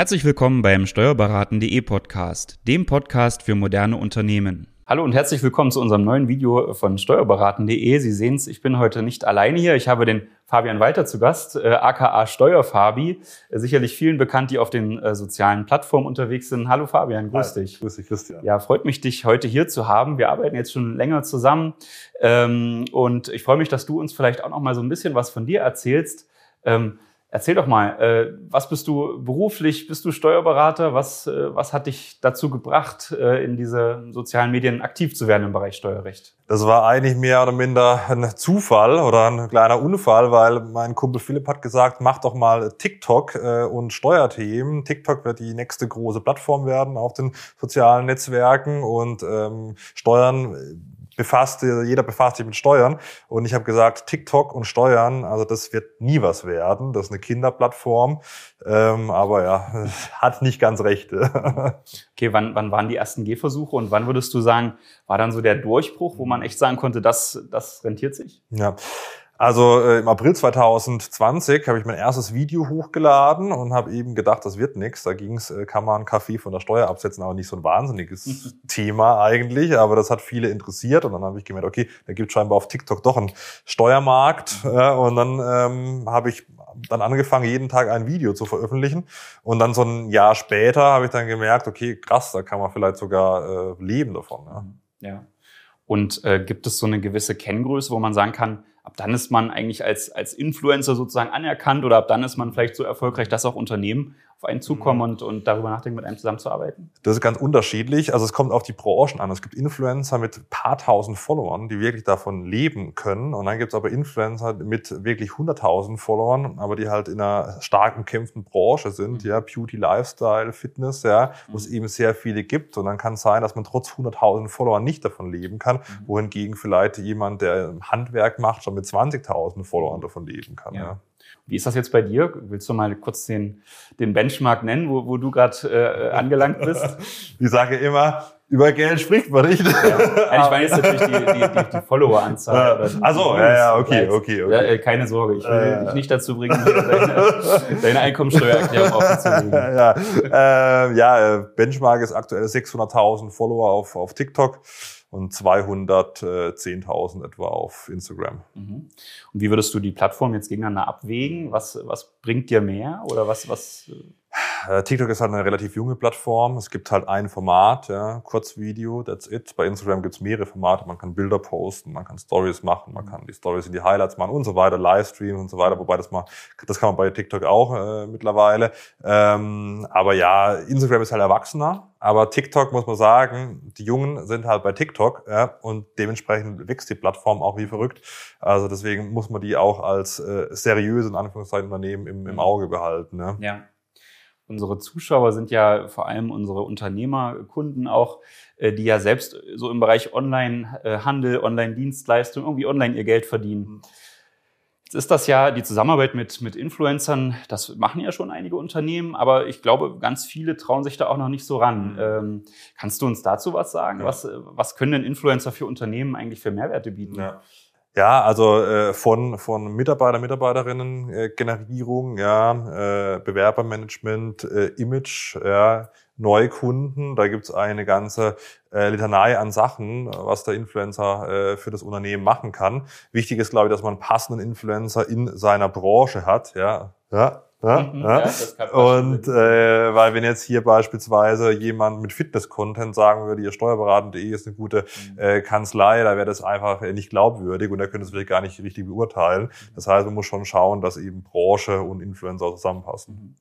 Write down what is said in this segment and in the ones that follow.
Herzlich willkommen beim Steuerberaten.de Podcast, dem Podcast für moderne Unternehmen. Hallo und herzlich willkommen zu unserem neuen Video von Steuerberaten.de. Sie sehen es, ich bin heute nicht alleine hier. Ich habe den Fabian Walter zu Gast, äh, aka Steuerfabi. Äh, sicherlich vielen bekannt, die auf den äh, sozialen Plattformen unterwegs sind. Hallo Fabian, grüß Hi, dich. Grüß dich, Christian. Ja, freut mich, dich heute hier zu haben. Wir arbeiten jetzt schon länger zusammen. Ähm, und ich freue mich, dass du uns vielleicht auch noch mal so ein bisschen was von dir erzählst. Ähm, Erzähl doch mal, äh, was bist du beruflich? Bist du Steuerberater? Was, äh, was hat dich dazu gebracht, äh, in diese sozialen Medien aktiv zu werden im Bereich Steuerrecht? Das war eigentlich mehr oder minder ein Zufall oder ein kleiner Unfall, weil mein Kumpel Philipp hat gesagt, mach doch mal TikTok und Steuerthemen. TikTok wird die nächste große Plattform werden auf den sozialen Netzwerken und ähm, Steuern befasst, jeder befasst sich mit Steuern. Und ich habe gesagt, TikTok und Steuern, also das wird nie was werden. Das ist eine Kinderplattform. Ähm, aber ja, hat nicht ganz recht. okay, wann, wann waren die ersten Gehversuche und wann würdest du sagen, war dann so der Durchbruch, wo man echt sagen konnte, das, das rentiert sich? Ja, also äh, im April 2020 habe ich mein erstes Video hochgeladen und habe eben gedacht, das wird nichts. Da ging es, äh, kann man Kaffee von der Steuer absetzen, aber nicht so ein wahnsinniges Thema eigentlich. Aber das hat viele interessiert und dann habe ich gemerkt, okay, da gibt scheinbar auf TikTok doch einen Steuermarkt. Äh, und dann ähm, habe ich dann angefangen, jeden Tag ein Video zu veröffentlichen. Und dann so ein Jahr später habe ich dann gemerkt, okay, krass, da kann man vielleicht sogar äh, leben davon. Ja. ja. Und äh, gibt es so eine gewisse Kenngröße, wo man sagen kann, ab dann ist man eigentlich als, als Influencer sozusagen anerkannt oder ab dann ist man vielleicht so erfolgreich, dass auch Unternehmen auf einen zukommen mhm. und, und darüber nachdenken, mit einem zusammenzuarbeiten? Das ist ganz unterschiedlich. Also es kommt auf die Branchen an. Es gibt Influencer mit paar tausend Followern, die wirklich davon leben können. Und dann gibt es aber Influencer mit wirklich hunderttausend Followern, aber die halt in einer stark umkämpften Branche sind, mhm. ja, Beauty, Lifestyle, Fitness, ja, wo es mhm. eben sehr viele gibt. Und dann kann es sein, dass man trotz hunderttausend Followern nicht davon leben kann, mhm. wohingegen vielleicht jemand, der Handwerk macht, schon mit 20.000 Followern davon leben kann. Ja. ja. Wie ist das jetzt bei dir? Willst du mal kurz den, den Benchmark nennen, wo, wo du gerade äh, angelangt bist? Ich sage immer, über Geld spricht man nicht. Ja. Ich meine jetzt natürlich die, die, die, die Follower-Anzahl. Also ja, ja, okay, okay, okay. Ja, äh, keine Sorge, ich will äh, dich nicht dazu bringen, deine, deine Einkommensteuererklärung zu legen. Ja, äh, ja Benchmark ist aktuell 600.000 Follower auf, auf TikTok und 210.000 etwa auf Instagram. Mhm. Und wie würdest du die Plattform jetzt gegeneinander abwägen? Was, was bringt dir mehr oder was, was äh, TikTok ist halt eine relativ junge Plattform. Es gibt halt ein Format, ja, Kurzvideo, that's it. Bei Instagram gibt's mehrere Formate. Man kann Bilder posten, man kann Stories machen, man kann die Stories in die Highlights machen und so weiter, Livestream und so weiter. Wobei das mal, das kann man bei TikTok auch äh, mittlerweile. Ähm, aber ja, Instagram ist halt erwachsener. Aber TikTok muss man sagen, die Jungen sind halt bei TikTok ja, und dementsprechend wächst die Plattform auch wie verrückt. Also deswegen muss man die auch als äh, seriöse in Anführungszeichen Unternehmen im, im Auge behalten. Ja. ja unsere Zuschauer sind ja vor allem unsere Unternehmerkunden auch, äh, die ja selbst so im Bereich Online-Handel, Online-Dienstleistung irgendwie online ihr Geld verdienen. Jetzt ist das ja die Zusammenarbeit mit, mit Influencern, das machen ja schon einige Unternehmen, aber ich glaube, ganz viele trauen sich da auch noch nicht so ran. Mhm. Ähm, kannst du uns dazu was sagen? Ja. Was, was können denn Influencer für Unternehmen eigentlich für Mehrwerte bieten? Ja. Ja, also äh, von, von Mitarbeiter, Mitarbeiterinnen äh, Generierung, ja, äh, Bewerbermanagement, äh, Image, ja, Neukunden. Da gibt's eine ganze äh, Litanei an Sachen, was der Influencer äh, für das Unternehmen machen kann. Wichtig ist, glaube ich, dass man passenden Influencer in seiner Branche hat. Ja, ja, ja, mhm, ja. ja und äh, weil wenn jetzt hier beispielsweise jemand mit Fitness-Content sagen würde, ihr Steuerberaten.de ist eine gute mhm. äh, Kanzlei, da wäre das einfach nicht glaubwürdig und da könnte es vielleicht gar nicht richtig beurteilen. Mhm. Das heißt, man muss schon schauen, dass eben Branche und Influencer zusammenpassen.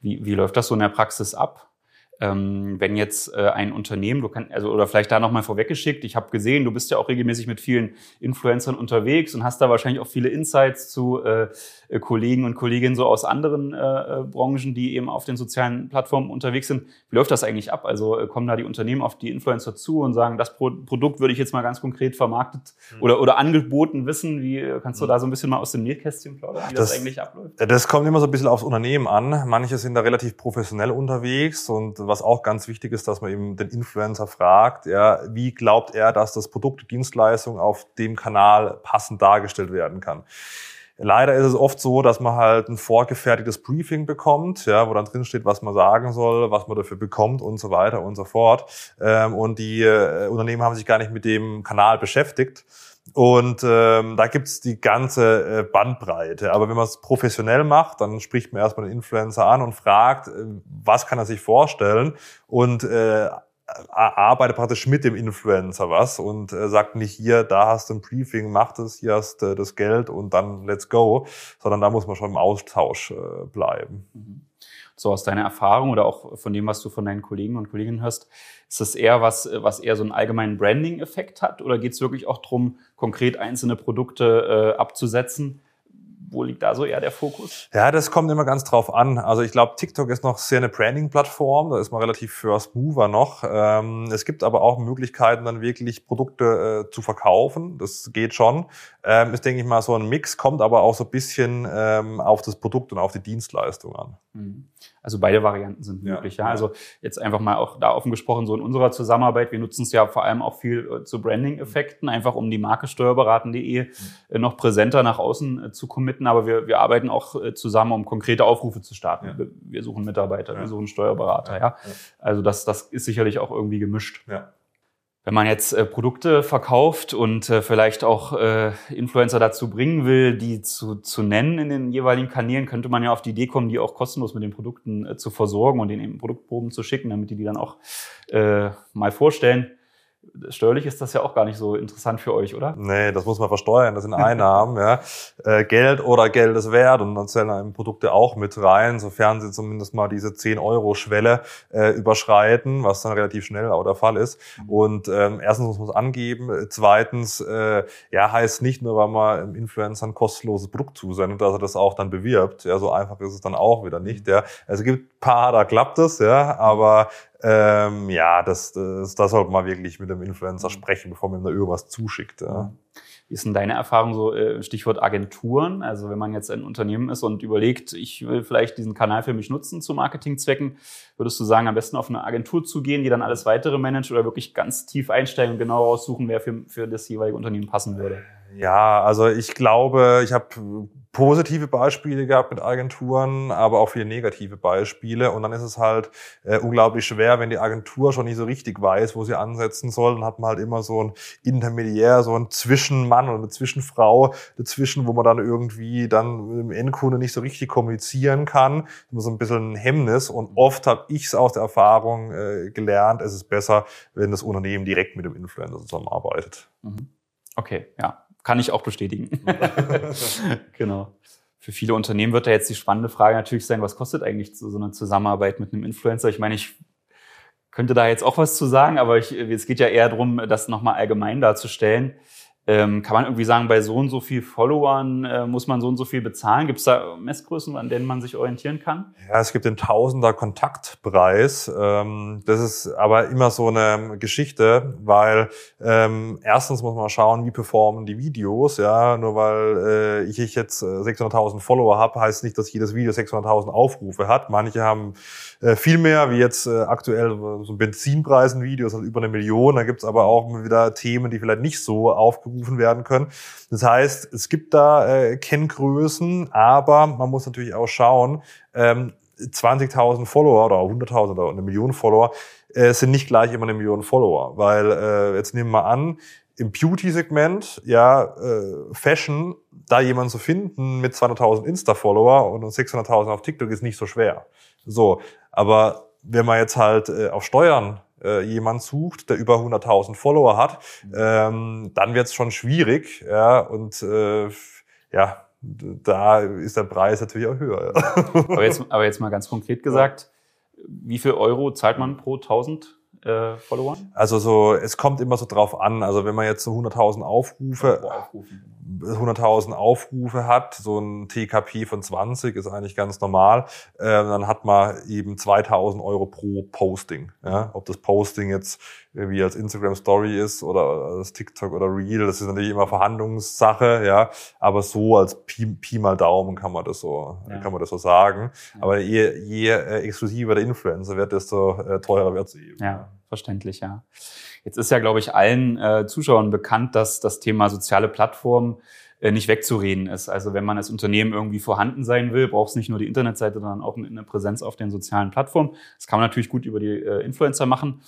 Wie, wie läuft das so in der Praxis ab? Ähm, wenn jetzt äh, ein Unternehmen, du kannst, also oder vielleicht da nochmal vorweggeschickt, ich habe gesehen, du bist ja auch regelmäßig mit vielen Influencern unterwegs und hast da wahrscheinlich auch viele Insights zu äh, äh Kollegen und Kolleginnen so aus anderen äh, äh, Branchen, die eben auf den sozialen Plattformen unterwegs sind. Wie läuft das eigentlich ab? Also äh, kommen da die Unternehmen auf die Influencer zu und sagen, das Pro Produkt würde ich jetzt mal ganz konkret vermarktet mhm. oder, oder angeboten wissen? Wie kannst du mhm. da so ein bisschen mal aus dem Nähkästchen plaudern, wie das, das eigentlich abläuft? Das kommt immer so ein bisschen aufs Unternehmen an. Manche sind da relativ professionell unterwegs und was auch ganz wichtig ist, dass man eben den Influencer fragt, ja, wie glaubt er, dass das Produkt, Dienstleistung auf dem Kanal passend dargestellt werden kann. Leider ist es oft so, dass man halt ein vorgefertigtes Briefing bekommt, ja, wo dann drin steht, was man sagen soll, was man dafür bekommt und so weiter und so fort. Ähm, und die äh, Unternehmen haben sich gar nicht mit dem Kanal beschäftigt. Und ähm, da gibt's die ganze äh, Bandbreite. Aber wenn man es professionell macht, dann spricht man erstmal den Influencer an und fragt, äh, was kann er sich vorstellen und äh, arbeitet praktisch mit dem Influencer was und äh, sagt nicht hier, da hast du ein Briefing, mach das, hier hast du das Geld und dann let's go, sondern da muss man schon im Austausch äh, bleiben. Mhm so aus deiner Erfahrung oder auch von dem, was du von deinen Kollegen und Kolleginnen hörst, ist das eher was, was eher so einen allgemeinen Branding-Effekt hat oder geht es wirklich auch darum, konkret einzelne Produkte äh, abzusetzen? Wo liegt da so eher der Fokus? Ja, das kommt immer ganz drauf an. Also ich glaube, TikTok ist noch sehr eine Branding-Plattform. Da ist man relativ First Mover noch. Ähm, es gibt aber auch Möglichkeiten, dann wirklich Produkte äh, zu verkaufen. Das geht schon. Ähm, ist, denke ich mal, so ein Mix, kommt aber auch so ein bisschen ähm, auf das Produkt und auf die Dienstleistung an. Mhm. Also beide Varianten sind möglich. Ja, ja. Also jetzt einfach mal auch da offen gesprochen, so in unserer Zusammenarbeit, wir nutzen es ja vor allem auch viel äh, zu Branding-Effekten, einfach um die Marke steuerberaten.de äh, noch präsenter nach außen äh, zu committen. Aber wir, wir arbeiten auch zusammen, um konkrete Aufrufe zu starten. Ja. Wir, suchen Mitarbeiter, wir suchen Steuerberater. Ja. Also das, das ist sicherlich auch irgendwie gemischt. Ja. Wenn man jetzt äh, Produkte verkauft und äh, vielleicht auch äh, Influencer dazu bringen will, die zu, zu nennen in den jeweiligen Kanälen, könnte man ja auf die Idee kommen, die auch kostenlos mit den Produkten äh, zu versorgen und denen eben Produktproben zu schicken, damit die die dann auch äh, mal vorstellen steuerlich ist das ja auch gar nicht so interessant für euch, oder? Nee, das muss man versteuern, das sind Einnahmen, ja. Äh, Geld oder Geld ist wert und dann zählen einem Produkte auch mit rein, sofern sie zumindest mal diese 10-Euro-Schwelle äh, überschreiten, was dann relativ schnell auch der Fall ist. Mhm. Und ähm, erstens muss man es angeben, zweitens, äh, ja, heißt nicht nur, weil man Influencer ein kostenloses Produkt zusendet, dass er das auch dann bewirbt. Ja, so einfach ist es dann auch wieder nicht. Mhm. Ja. Also es gibt paar, da klappt es, ja, aber ähm, ja, das, das, das sollte man wirklich mit dem Influencer mhm. sprechen, bevor man ihm da irgendwas zuschickt. Ja. Wie ist denn deine Erfahrung so, äh, Stichwort Agenturen? Also wenn man jetzt ein Unternehmen ist und überlegt, ich will vielleicht diesen Kanal für mich nutzen zu Marketingzwecken, würdest du sagen, am besten auf eine Agentur zu gehen, die dann alles weitere managt oder wirklich ganz tief einsteigen und genau aussuchen, wer für, für das jeweilige Unternehmen passen würde? Ja, also ich glaube, ich habe positive Beispiele gehabt mit Agenturen, aber auch viele negative Beispiele. Und dann ist es halt äh, unglaublich schwer, wenn die Agentur schon nicht so richtig weiß, wo sie ansetzen soll. Dann hat man halt immer so ein Intermediär, so ein Zwischenmann oder eine Zwischenfrau dazwischen, wo man dann irgendwie dann mit dem Endkunde nicht so richtig kommunizieren kann. Immer so ein bisschen ein Hemmnis. Und oft habe ich es aus der Erfahrung äh, gelernt, es ist besser, wenn das Unternehmen direkt mit dem Influencer zusammenarbeitet. Mhm. Okay, ja. Kann ich auch bestätigen. genau. Für viele Unternehmen wird da jetzt die spannende Frage natürlich sein, was kostet eigentlich so eine Zusammenarbeit mit einem Influencer? Ich meine, ich könnte da jetzt auch was zu sagen, aber ich, es geht ja eher darum, das nochmal allgemein darzustellen. Ähm, kann man irgendwie sagen, bei so und so viel Followern äh, muss man so und so viel bezahlen? Gibt es da Messgrößen, an denen man sich orientieren kann? Ja, es gibt den Tausender Kontaktpreis. Ähm, das ist aber immer so eine Geschichte, weil ähm, erstens muss man schauen, wie performen die Videos. Ja, nur weil äh, ich, jetzt 600.000 äh, Follower habe, heißt nicht, dass jedes Video 600.000 Aufrufe hat. Manche haben äh, viel mehr, wie jetzt äh, aktuell so Benzinpreisen Videos, also über eine Million. Da gibt's aber auch wieder Themen, die vielleicht nicht so aufgerufen abgerufen werden können. Das heißt, es gibt da äh, Kenngrößen, aber man muss natürlich auch schauen, ähm, 20.000 Follower oder 100.000 oder eine Million Follower äh, sind nicht gleich immer eine Million Follower, weil äh, jetzt nehmen wir an, im Beauty-Segment, ja, äh, Fashion, da jemanden zu finden mit 200.000 Insta-Follower und 600.000 auf TikTok ist nicht so schwer. So, aber wenn man jetzt halt äh, auf Steuern äh, jemand sucht, der über 100.000 Follower hat, ähm, dann wird es schon schwierig. Ja, und äh, ja, da ist der Preis natürlich auch höher. Ja. Aber, jetzt, aber jetzt mal ganz konkret gesagt, wie viel Euro zahlt man pro 1000 äh, Follower? Also so, es kommt immer so drauf an. Also wenn man jetzt so 100.000 Aufrufe, Aufrufen. 100.000 Aufrufe hat, so ein TKP von 20 ist eigentlich ganz normal, äh, dann hat man eben 2.000 Euro pro Posting. Ja? Ob das Posting jetzt irgendwie als Instagram Story ist oder als TikTok oder Reel, das ist natürlich immer Verhandlungssache, ja. Aber so als Pi, Pi mal Daumen kann man das so, ja. kann man das so sagen. Ja. Aber je, je äh, exklusiver der Influencer wird, desto äh, teurer wird sie eben. Ja, verständlich, ja. Jetzt ist ja, glaube ich, allen äh, Zuschauern bekannt, dass das Thema soziale Plattformen äh, nicht wegzureden ist. Also wenn man als Unternehmen irgendwie vorhanden sein will, braucht es nicht nur die Internetseite, sondern auch eine Präsenz auf den sozialen Plattformen. Das kann man natürlich gut über die äh, Influencer machen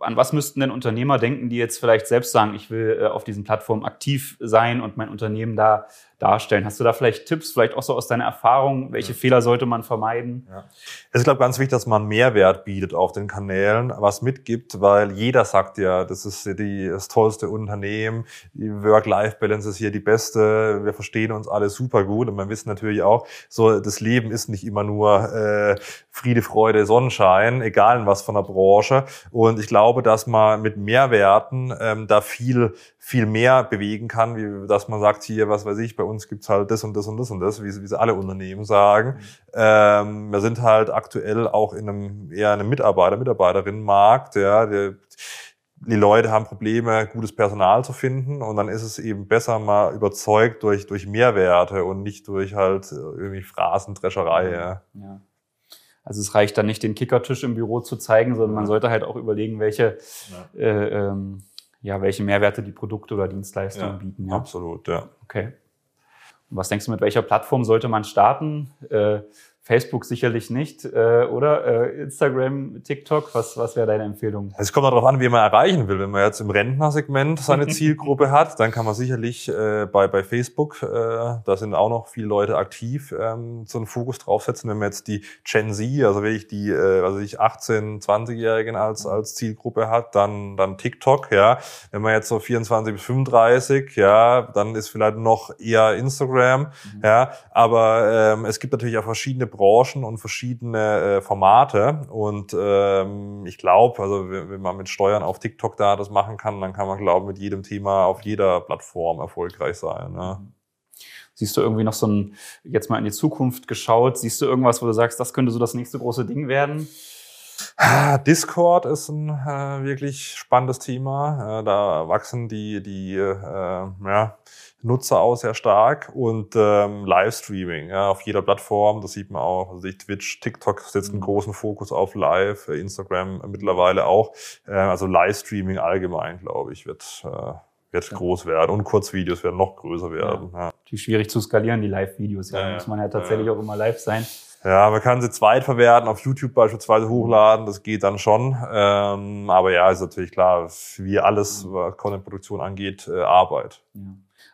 an was müssten denn Unternehmer denken, die jetzt vielleicht selbst sagen, ich will äh, auf diesen Plattformen aktiv sein und mein Unternehmen da darstellen? Hast du da vielleicht Tipps, vielleicht auch so aus deiner Erfahrung, welche ja. Fehler sollte man vermeiden? Ja. Es ist, glaube ich, ganz wichtig, dass man Mehrwert bietet auf den Kanälen, was mitgibt, weil jeder sagt ja, das ist die, das tollste Unternehmen, die Work-Life-Balance ist hier die beste, wir verstehen uns alle super gut und wir wissen natürlich auch, so das Leben ist nicht immer nur äh, Friede, Freude, Sonnenschein, egal in was von der Branche. Und ich glaube, dass man mit Mehrwerten ähm, da viel viel mehr bewegen kann, wie dass man sagt, hier, was weiß ich, bei uns gibt's halt das und das und das und das, wie, sie alle Unternehmen sagen. Mhm. Ähm, wir sind halt aktuell auch in einem eher einem Mitarbeiter, Mitarbeiterinnenmarkt, ja, der, die Leute haben Probleme, gutes Personal zu finden und dann ist es eben besser mal überzeugt durch, durch Mehrwerte und nicht durch halt irgendwie Phrasendrescherei. Ja. ja. Also es reicht dann nicht, den Kickertisch im Büro zu zeigen, sondern man sollte halt auch überlegen, welche ja. äh, ähm, ja, welche Mehrwerte die Produkte oder Dienstleistungen ja, bieten. Ja? Absolut, ja. Okay. Was denkst du, mit welcher Plattform sollte man starten? Äh, Facebook sicherlich nicht, äh, oder? Äh, Instagram, TikTok, was, was wäre deine Empfehlung? Es kommt darauf an, wie man erreichen will. Wenn man jetzt im Rentnersegment seine Zielgruppe hat, dann kann man sicherlich äh, bei, bei Facebook, äh, da sind auch noch viele Leute aktiv, ähm, so einen Fokus draufsetzen. Wenn man jetzt die Gen Z, also wirklich die, äh, also ich 18-, 20-Jährigen als, als Zielgruppe hat, dann, dann TikTok, ja. Wenn man jetzt so 24 bis 35, ja, dann ist vielleicht noch eher Instagram, mhm. ja. Aber ähm, es gibt natürlich auch verschiedene Branchen und verschiedene äh, Formate. Und ähm, ich glaube, also wenn man mit Steuern auf TikTok da das machen kann, dann kann man, glaube mit jedem Thema auf jeder Plattform erfolgreich sein. Ne? Siehst du irgendwie noch so ein, jetzt mal in die Zukunft geschaut, siehst du irgendwas, wo du sagst, das könnte so das nächste große Ding werden? Discord ist ein äh, wirklich spannendes Thema. Äh, da wachsen die, die äh, ja, Nutzer auch sehr stark und ähm, Livestreaming ja, auf jeder Plattform, das sieht man auch. Also Twitch, TikTok setzt einen mhm. großen Fokus auf Live, äh, Instagram mittlerweile auch. Äh, also Livestreaming allgemein, glaube ich, wird, äh, wird ja. groß werden und Kurzvideos werden noch größer werden. Ja. Die schwierig zu skalieren, die Live-Videos. Ja, ja, muss man ja tatsächlich auch immer live sein. Ja, man kann sie zweitverwerten, auf YouTube beispielsweise hochladen, das geht dann schon. Ähm, aber ja, ist natürlich klar, wie alles, was Content-Produktion angeht, äh, Arbeit. Ja.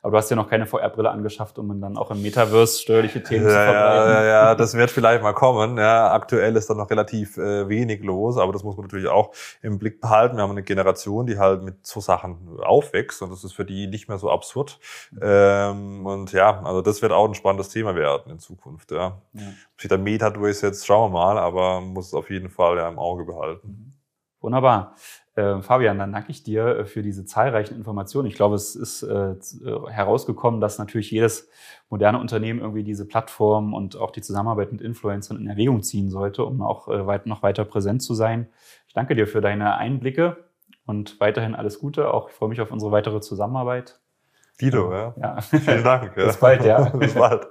Aber du hast ja noch keine VR-Brille angeschafft, um dann auch im Metaverse steuerliche Themen ja, zu verbreiten. Ja, ja, das wird vielleicht mal kommen. Ja, aktuell ist da noch relativ äh, wenig los, aber das muss man natürlich auch im Blick behalten. Wir haben eine Generation, die halt mit so Sachen aufwächst und das ist für die nicht mehr so absurd. Ähm, und ja, also das wird auch ein spannendes Thema werden in Zukunft. Ja. ja. Ob sich der Meta durchsetzt, schauen wir mal, aber man muss es auf jeden Fall ja im Auge behalten. Wunderbar. Äh, Fabian, dann danke ich dir äh, für diese zahlreichen Informationen. Ich glaube, es ist äh, herausgekommen, dass natürlich jedes moderne Unternehmen irgendwie diese Plattform und auch die Zusammenarbeit mit Influencern in Erwägung ziehen sollte, um auch äh, weit, noch weiter präsent zu sein. Ich danke dir für deine Einblicke und weiterhin alles Gute. Auch ich freue mich auf unsere weitere Zusammenarbeit. Dito, ja. ja. Vielen Dank. Ja. Bis bald, ja. Bis bald.